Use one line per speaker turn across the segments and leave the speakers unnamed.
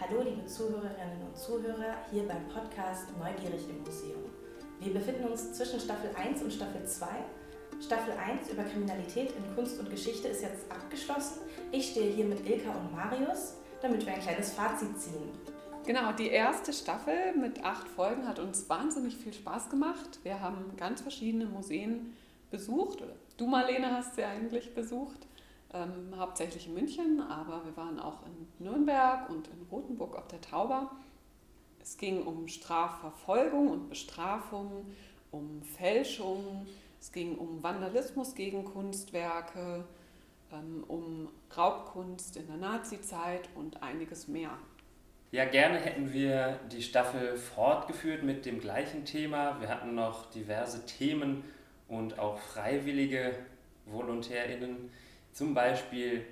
Hallo liebe Zuhörerinnen und Zuhörer hier beim Podcast Neugierig im Museum. Wir befinden uns zwischen Staffel 1 und Staffel 2. Staffel 1 über Kriminalität in Kunst und Geschichte ist jetzt abgeschlossen. Ich stehe hier mit Ilka und Marius, damit wir ein kleines Fazit ziehen.
Genau, die erste Staffel mit acht Folgen hat uns wahnsinnig viel Spaß gemacht. Wir haben ganz verschiedene Museen besucht. Du, Marlene, hast sie eigentlich besucht. Ähm, hauptsächlich in München, aber wir waren auch in Nürnberg und in Rothenburg auf der Tauber. Es ging um Strafverfolgung und Bestrafung, um Fälschung, es ging um Vandalismus gegen Kunstwerke, ähm, um Raubkunst in der Nazizeit und einiges mehr.
Ja, gerne hätten wir die Staffel fortgeführt mit dem gleichen Thema. Wir hatten noch diverse Themen und auch freiwillige VolontärInnen. Zum Beispiel,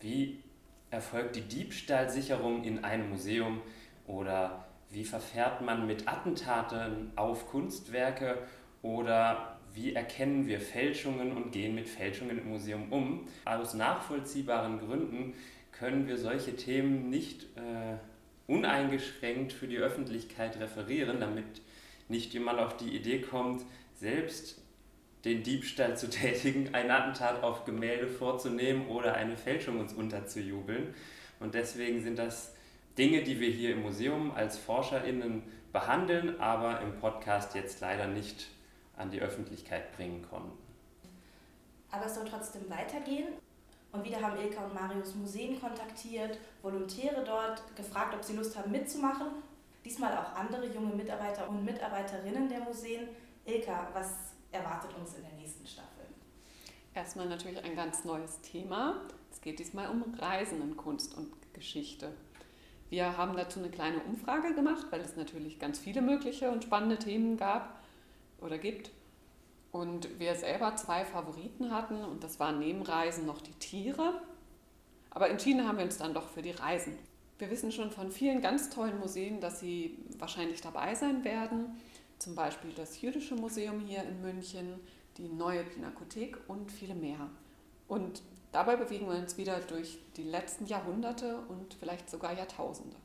wie erfolgt die Diebstahlsicherung in einem Museum oder wie verfährt man mit Attentaten auf Kunstwerke oder wie erkennen wir Fälschungen und gehen mit Fälschungen im Museum um. Aus nachvollziehbaren Gründen können wir solche Themen nicht äh, uneingeschränkt für die Öffentlichkeit referieren, damit nicht jemand auf die Idee kommt, selbst den Diebstahl zu tätigen, ein Attentat auf Gemälde vorzunehmen oder eine Fälschung uns unterzujubeln. Und deswegen sind das Dinge, die wir hier im Museum als ForscherInnen behandeln, aber im Podcast jetzt leider nicht an die Öffentlichkeit bringen konnten.
Aber es soll trotzdem weitergehen. Und wieder haben Ilka und Marius Museen kontaktiert, Volontäre dort gefragt, ob sie Lust haben mitzumachen. Diesmal auch andere junge Mitarbeiter und Mitarbeiterinnen der Museen. Ilka, was erwartet uns in der nächsten Staffel?
Erstmal natürlich ein ganz neues Thema. Es geht diesmal um Reisen in Kunst und Geschichte. Wir haben dazu eine kleine Umfrage gemacht, weil es natürlich ganz viele mögliche und spannende Themen gab oder gibt. Und wir selber zwei Favoriten hatten und das waren neben Reisen noch die Tiere. Aber entschieden haben wir uns dann doch für die Reisen. Wir wissen schon von vielen ganz tollen Museen, dass sie wahrscheinlich dabei sein werden. Zum Beispiel das Jüdische Museum hier in München, die neue Pinakothek und viele mehr. Und dabei bewegen wir uns wieder durch die letzten Jahrhunderte und vielleicht sogar Jahrtausende.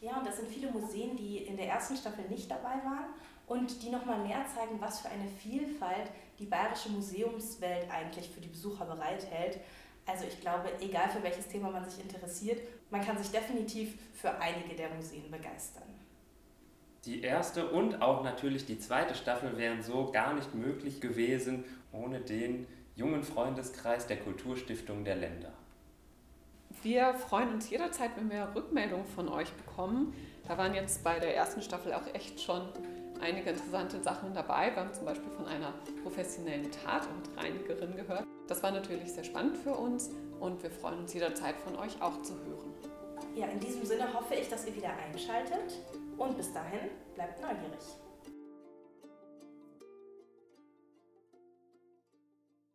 Ja, und das sind viele Museen, die in der ersten Staffel nicht dabei waren und die nochmal mehr zeigen, was für eine Vielfalt die bayerische Museumswelt eigentlich für die Besucher bereithält. Also ich glaube, egal für welches Thema man sich interessiert, man kann sich definitiv für einige der Museen begeistern.
Die erste und auch natürlich die zweite Staffel wären so gar nicht möglich gewesen ohne den jungen Freundeskreis der Kulturstiftung der Länder.
Wir freuen uns jederzeit, wenn wir Rückmeldungen von euch bekommen. Da waren jetzt bei der ersten Staffel auch echt schon einige interessante Sachen dabei. Wir haben zum Beispiel von einer professionellen Tat- und Reinigerin gehört. Das war natürlich sehr spannend für uns und wir freuen uns jederzeit von euch auch zu hören.
Ja, in diesem Sinne hoffe ich, dass ihr wieder einschaltet und bis dahin bleibt neugierig.